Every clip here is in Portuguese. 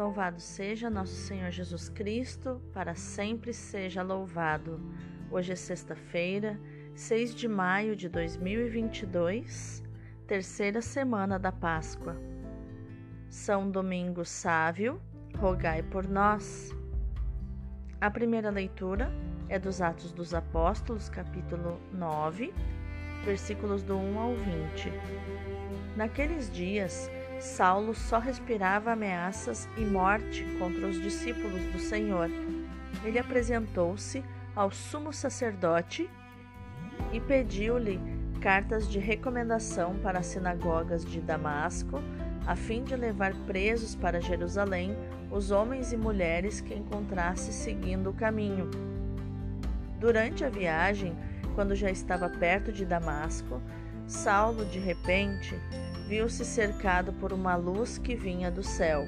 Louvado seja nosso Senhor Jesus Cristo, para sempre seja louvado. Hoje é sexta-feira, 6 de maio de 2022, terceira semana da Páscoa. São Domingo Sávio, rogai por nós. A primeira leitura é dos Atos dos Apóstolos, capítulo 9, versículos do 1 ao 20. Naqueles dias, Saulo só respirava ameaças e morte contra os discípulos do Senhor. Ele apresentou-se ao sumo sacerdote e pediu-lhe cartas de recomendação para as sinagogas de Damasco, a fim de levar presos para Jerusalém os homens e mulheres que encontrasse seguindo o caminho. Durante a viagem, quando já estava perto de Damasco, Saulo, de repente, viu-se cercado por uma luz que vinha do céu.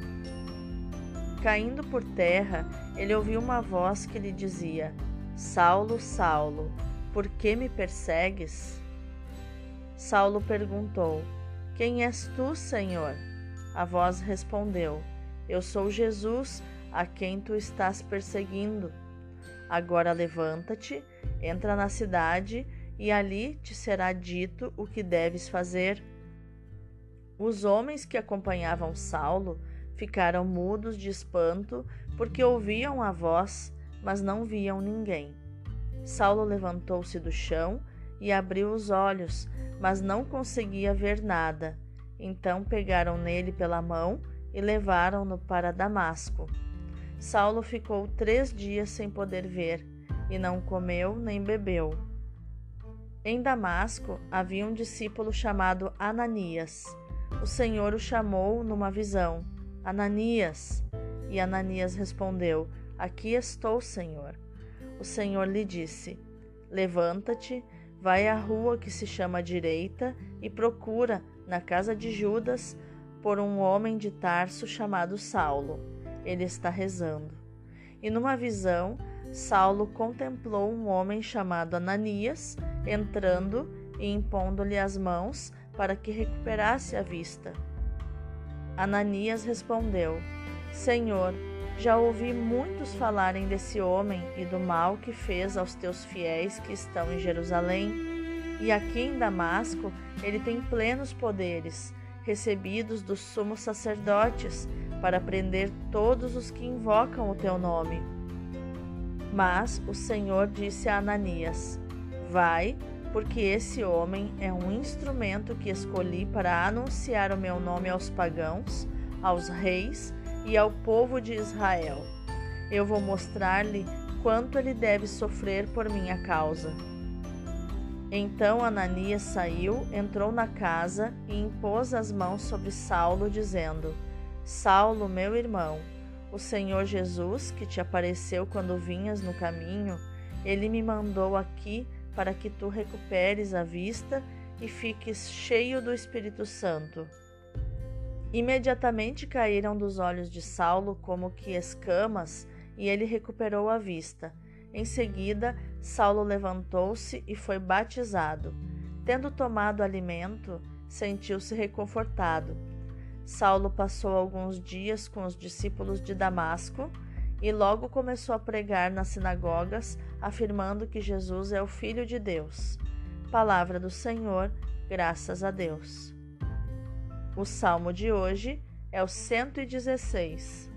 Caindo por terra, ele ouviu uma voz que lhe dizia: Saulo, Saulo, por que me persegues? Saulo perguntou: Quem és tu, Senhor? A voz respondeu: Eu sou Jesus, a quem tu estás perseguindo. Agora levanta-te, entra na cidade e ali te será dito o que deves fazer. Os homens que acompanhavam Saulo ficaram mudos de espanto porque ouviam a voz, mas não viam ninguém. Saulo levantou-se do chão e abriu os olhos, mas não conseguia ver nada. Então pegaram nele pela mão e levaram-no para Damasco. Saulo ficou três dias sem poder ver, e não comeu nem bebeu. Em Damasco havia um discípulo chamado Ananias o Senhor o chamou numa visão: Ananias. E Ananias respondeu: Aqui estou, Senhor. O Senhor lhe disse: Levanta-te, vai à rua que se chama Direita e procura, na casa de Judas, por um homem de Tarso chamado Saulo. Ele está rezando. E numa visão, Saulo contemplou um homem chamado Ananias entrando e impondo-lhe as mãos para que recuperasse a vista. Ananias respondeu: Senhor, já ouvi muitos falarem desse homem e do mal que fez aos teus fiéis que estão em Jerusalém. E aqui em Damasco ele tem plenos poderes, recebidos dos sumos sacerdotes, para prender todos os que invocam o teu nome. Mas o Senhor disse a Ananias: Vai, porque esse homem é um instrumento que escolhi para anunciar o meu nome aos pagãos, aos reis e ao povo de Israel. Eu vou mostrar-lhe quanto ele deve sofrer por minha causa. Então Ananias saiu, entrou na casa e impôs as mãos sobre Saulo, dizendo: Saulo, meu irmão, o Senhor Jesus, que te apareceu quando vinhas no caminho, ele me mandou aqui para que tu recuperes a vista e fiques cheio do Espírito Santo. Imediatamente caíram dos olhos de Saulo como que escamas, e ele recuperou a vista. Em seguida, Saulo levantou-se e foi batizado. Tendo tomado alimento, sentiu-se reconfortado. Saulo passou alguns dias com os discípulos de Damasco e logo começou a pregar nas sinagogas, afirmando que Jesus é o Filho de Deus. Palavra do Senhor, graças a Deus. O salmo de hoje é o 116.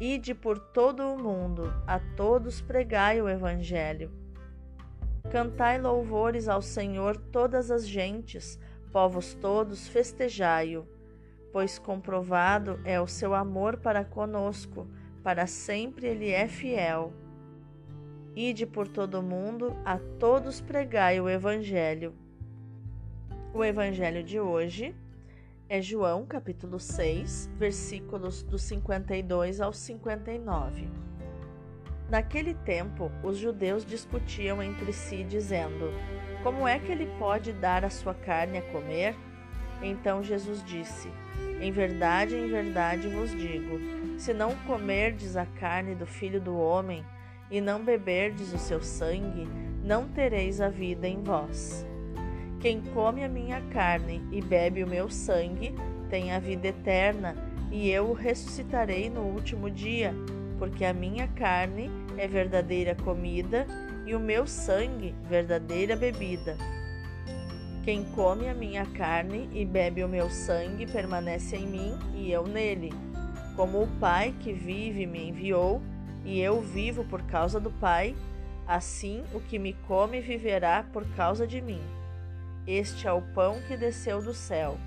Ide por todo o mundo, a todos pregai o Evangelho. Cantai louvores ao Senhor todas as gentes, povos todos festejai-o, pois comprovado é o seu amor para conosco para sempre ele é fiel. Ide por todo o mundo, a todos pregai o Evangelho. O Evangelho de hoje é João, capítulo 6, versículos do 52 ao 59. Naquele tempo, os judeus discutiam entre si, dizendo: Como é que ele pode dar a sua carne a comer? Então Jesus disse: Em verdade, em verdade vos digo: se não comerdes a carne do filho do homem e não beberdes o seu sangue, não tereis a vida em vós. Quem come a minha carne e bebe o meu sangue tem a vida eterna, e eu o ressuscitarei no último dia, porque a minha carne é verdadeira comida e o meu sangue verdadeira bebida. Quem come a minha carne e bebe o meu sangue permanece em mim e eu nele. Como o Pai que vive me enviou, e eu vivo por causa do Pai, assim o que me come viverá por causa de mim. Este é o pão que desceu do céu.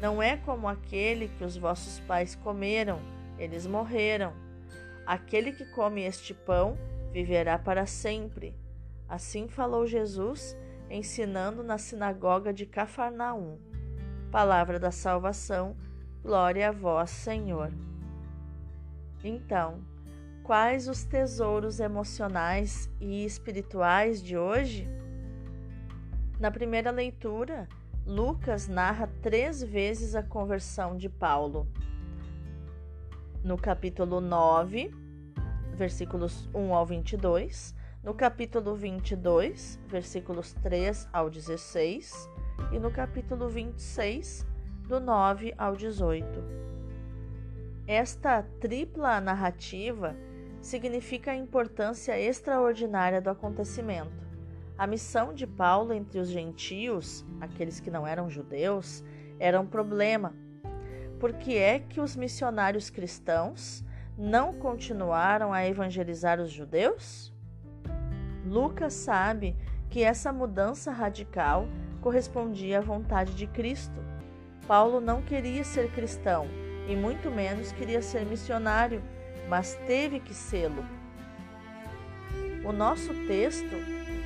Não é como aquele que os vossos pais comeram, eles morreram. Aquele que come este pão viverá para sempre. Assim falou Jesus, ensinando na sinagoga de Cafarnaum. Palavra da salvação, glória a vós, Senhor. Então, quais os tesouros emocionais e espirituais de hoje? Na primeira leitura, Lucas narra três vezes a conversão de Paulo. No capítulo 9, versículos 1 ao 22, no capítulo 22, versículos 3 ao 16, e no capítulo 26, do 9 ao 18. Esta tripla narrativa significa a importância extraordinária do acontecimento. A missão de Paulo entre os gentios, aqueles que não eram judeus, era um problema. Por que é que os missionários cristãos não continuaram a evangelizar os judeus? Lucas sabe que essa mudança radical correspondia à vontade de Cristo. Paulo não queria ser cristão e muito menos queria ser missionário, mas teve que sê-lo. O nosso texto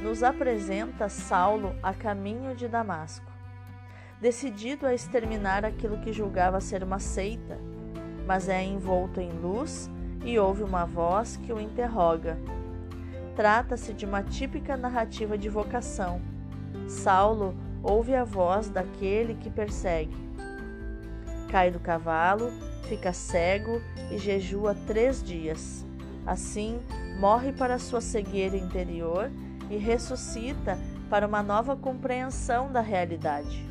nos apresenta Saulo a caminho de Damasco, decidido a exterminar aquilo que julgava ser uma seita, mas é envolto em luz e ouve uma voz que o interroga. Trata-se de uma típica narrativa de vocação. Saulo ouve a voz daquele que persegue. Cai do cavalo, fica cego e jejua três dias. Assim, morre para sua cegueira interior e ressuscita para uma nova compreensão da realidade.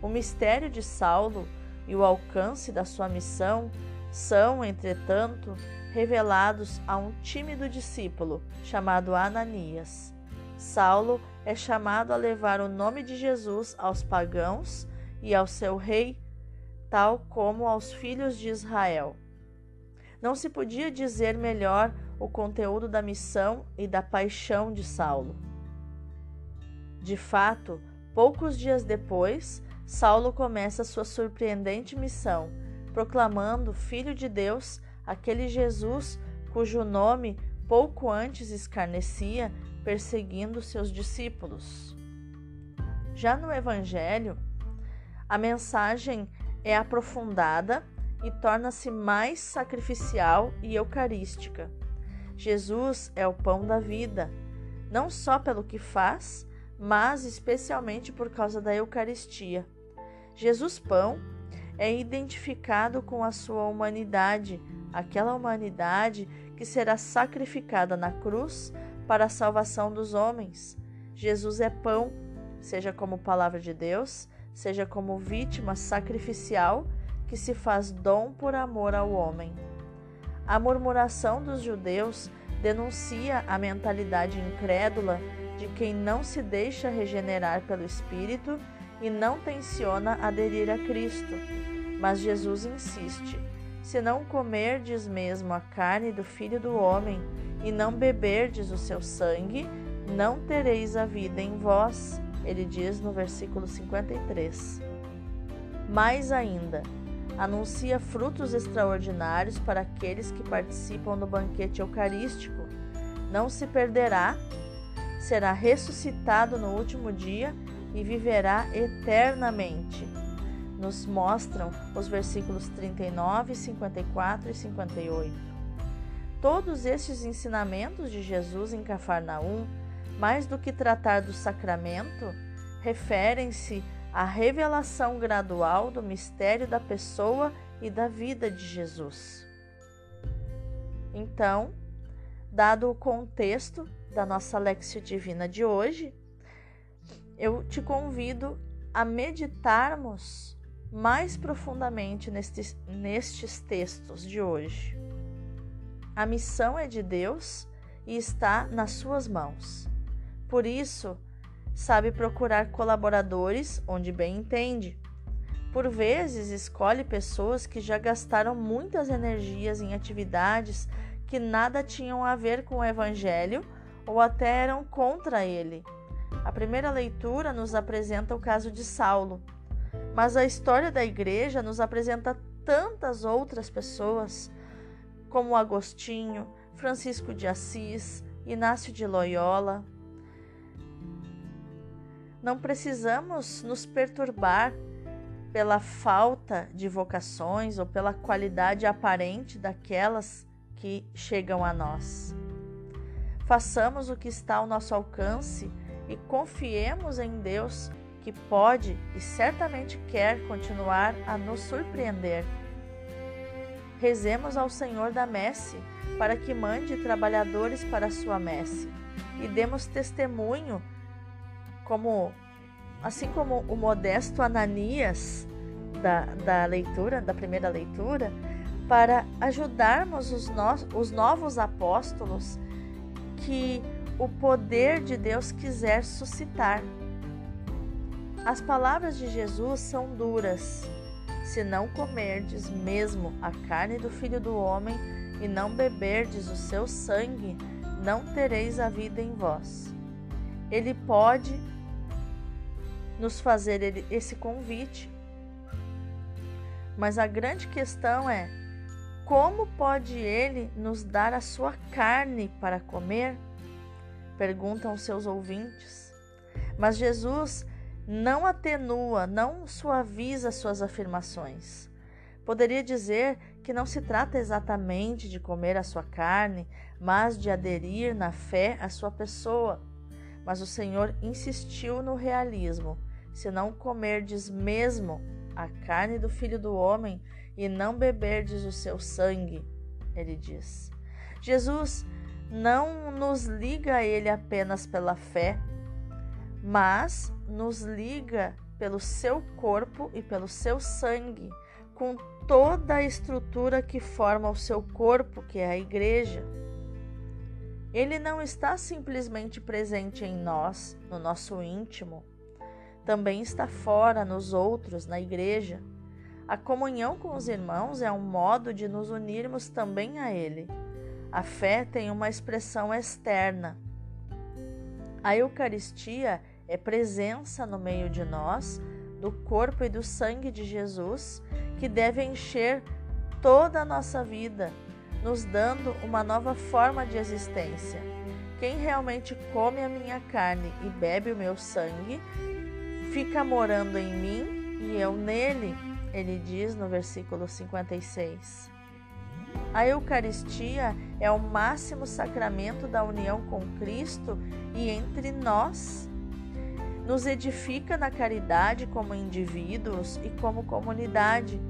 O mistério de Saulo e o alcance da sua missão são, entretanto, revelados a um tímido discípulo chamado Ananias. Saulo é chamado a levar o nome de Jesus aos pagãos e ao seu rei, tal como aos filhos de Israel. Não se podia dizer melhor o conteúdo da missão e da paixão de Saulo. De fato, poucos dias depois, Saulo começa sua surpreendente missão, proclamando Filho de Deus, aquele Jesus cujo nome pouco antes escarnecia, perseguindo seus discípulos. Já no Evangelho, a mensagem é aprofundada e torna-se mais sacrificial e eucarística. Jesus é o pão da vida, não só pelo que faz, mas especialmente por causa da Eucaristia. Jesus Pão é identificado com a sua humanidade, aquela humanidade que será sacrificada na cruz para a salvação dos homens. Jesus é pão, seja como palavra de Deus, seja como vítima sacrificial que se faz dom por amor ao homem. A murmuração dos judeus denuncia a mentalidade incrédula de quem não se deixa regenerar pelo Espírito e não tenciona aderir a Cristo. Mas Jesus insiste: se não comerdes mesmo a carne do Filho do Homem e não beberdes o seu sangue, não tereis a vida em vós. Ele diz no versículo 53. Mais ainda, anuncia frutos extraordinários para aqueles que participam do banquete eucarístico. Não se perderá, será ressuscitado no último dia e viverá eternamente. Nos mostram os versículos 39, 54 e 58. Todos estes ensinamentos de Jesus em Cafarnaum, mais do que tratar do sacramento, referem-se a revelação gradual do mistério da pessoa e da vida de Jesus. Então, dado o contexto da nossa Lexio Divina de hoje, eu te convido a meditarmos mais profundamente nestes, nestes textos de hoje. A missão é de Deus e está nas suas mãos. Por isso, sabe procurar colaboradores onde bem entende. Por vezes, escolhe pessoas que já gastaram muitas energias em atividades que nada tinham a ver com o Evangelho ou até eram contra ele. A primeira leitura nos apresenta o caso de Saulo, mas a história da igreja nos apresenta tantas outras pessoas, como Agostinho, Francisco de Assis, Inácio de Loyola. Não precisamos nos perturbar pela falta de vocações ou pela qualidade aparente daquelas que chegam a nós. Façamos o que está ao nosso alcance e confiemos em Deus que pode e certamente quer continuar a nos surpreender. Rezemos ao Senhor da messe para que mande trabalhadores para a sua messe e demos testemunho como assim como o modesto Ananias da, da leitura, da primeira leitura, para ajudarmos os, no, os novos apóstolos que o poder de Deus quiser suscitar. As palavras de Jesus são duras. Se não comerdes mesmo a carne do Filho do Homem e não beberdes o seu sangue, não tereis a vida em vós. Ele pode nos fazer esse convite, mas a grande questão é como pode ele nos dar a sua carne para comer? Perguntam seus ouvintes. Mas Jesus não atenua, não suaviza suas afirmações. Poderia dizer que não se trata exatamente de comer a sua carne, mas de aderir na fé à sua pessoa. Mas o Senhor insistiu no realismo. Se não comerdes mesmo a carne do Filho do Homem e não beberdes o seu sangue, ele diz. Jesus não nos liga a ele apenas pela fé, mas nos liga pelo seu corpo e pelo seu sangue, com toda a estrutura que forma o seu corpo, que é a igreja. Ele não está simplesmente presente em nós, no nosso íntimo, também está fora, nos outros, na igreja. A comunhão com os irmãos é um modo de nos unirmos também a Ele. A fé tem uma expressão externa. A Eucaristia é presença no meio de nós do corpo e do sangue de Jesus que deve encher toda a nossa vida, nos dando uma nova forma de existência. Quem realmente come a minha carne e bebe o meu sangue fica morando em mim e eu nele ele diz no versículo 56. A Eucaristia é o máximo sacramento da união com Cristo e entre nós. Nos edifica na caridade como indivíduos e como comunidade.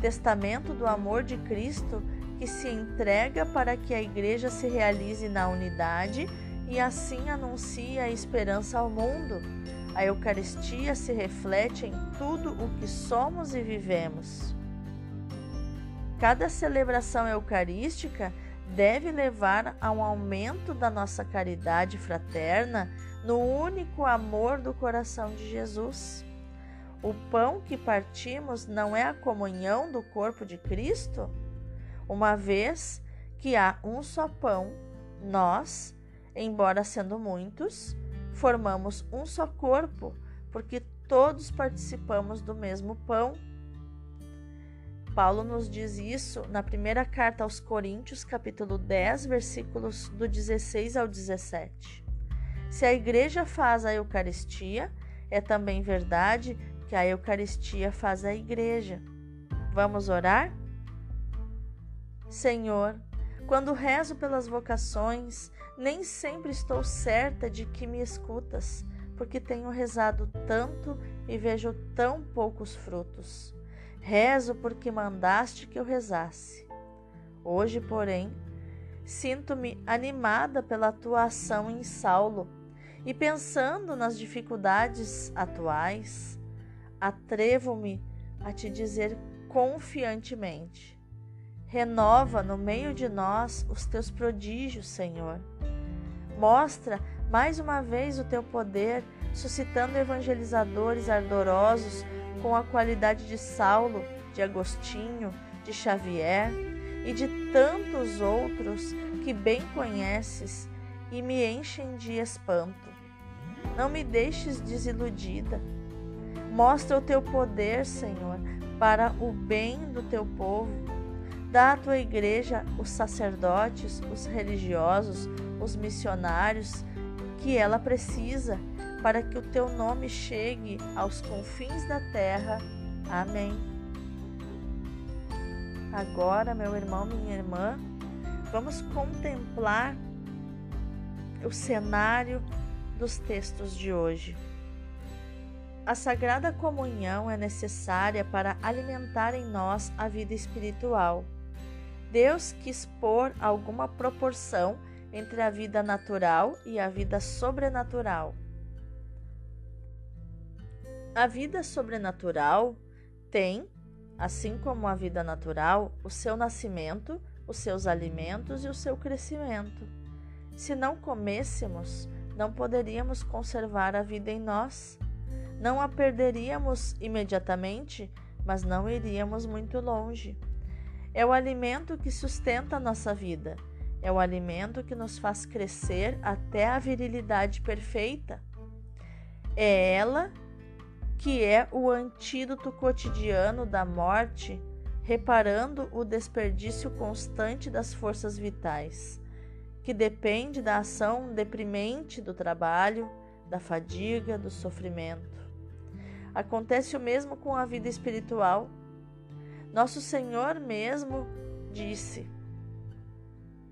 Testamento do amor de Cristo se entrega para que a Igreja se realize na unidade e assim anuncie a esperança ao mundo. A Eucaristia se reflete em tudo o que somos e vivemos. Cada celebração eucarística deve levar a um aumento da nossa caridade fraterna no único amor do coração de Jesus. O pão que partimos não é a comunhão do corpo de Cristo? Uma vez que há um só pão, nós, embora sendo muitos, formamos um só corpo, porque todos participamos do mesmo pão. Paulo nos diz isso na primeira carta aos Coríntios, capítulo 10, versículos do 16 ao 17. Se a igreja faz a Eucaristia, é também verdade que a Eucaristia faz a igreja. Vamos orar? Senhor, quando rezo pelas vocações, nem sempre estou certa de que me escutas, porque tenho rezado tanto e vejo tão poucos frutos. Rezo porque mandaste que eu rezasse. Hoje, porém, sinto-me animada pela tua ação em Saulo e pensando nas dificuldades atuais, atrevo-me a te dizer confiantemente: renova no meio de nós os teus prodígios, Senhor. Mostra mais uma vez o teu poder, suscitando evangelizadores ardorosos com a qualidade de Saulo, de Agostinho, de Xavier e de tantos outros que bem conheces e me enchem de espanto. Não me deixes desiludida. Mostra o teu poder, Senhor, para o bem do teu povo. Dá à tua igreja os sacerdotes, os religiosos, os missionários que ela precisa para que o teu nome chegue aos confins da terra. Amém. Agora, meu irmão, minha irmã, vamos contemplar o cenário dos textos de hoje. A Sagrada Comunhão é necessária para alimentar em nós a vida espiritual. Deus quis pôr alguma proporção entre a vida natural e a vida sobrenatural. A vida sobrenatural tem, assim como a vida natural, o seu nascimento, os seus alimentos e o seu crescimento. Se não comêssemos, não poderíamos conservar a vida em nós. Não a perderíamos imediatamente, mas não iríamos muito longe. É o alimento que sustenta a nossa vida. É o alimento que nos faz crescer até a virilidade perfeita. É ela que é o antídoto cotidiano da morte, reparando o desperdício constante das forças vitais que depende da ação deprimente do trabalho, da fadiga, do sofrimento. Acontece o mesmo com a vida espiritual. Nosso Senhor mesmo disse: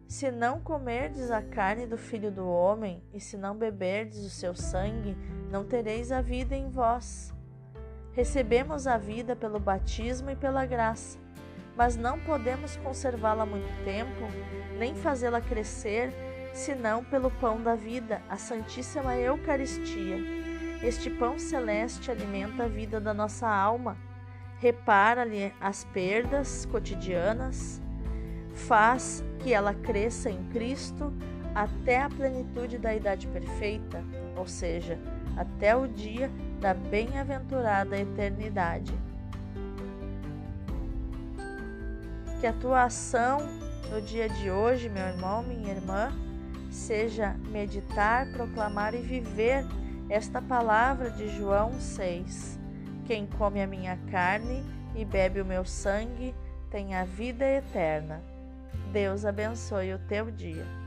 Se não comerdes a carne do Filho do Homem e se não beberdes o seu sangue, não tereis a vida em vós. Recebemos a vida pelo batismo e pela graça mas não podemos conservá-la muito tempo, nem fazê-la crescer, senão pelo pão da vida, a Santíssima Eucaristia. Este pão celeste alimenta a vida da nossa alma, repara-lhe as perdas cotidianas, faz que ela cresça em Cristo até a plenitude da idade perfeita, ou seja, até o dia da bem-aventurada eternidade. Que a tua ação no dia de hoje, meu irmão, minha irmã, seja meditar, proclamar e viver esta palavra de João 6. Quem come a minha carne e bebe o meu sangue tem a vida eterna. Deus abençoe o teu dia.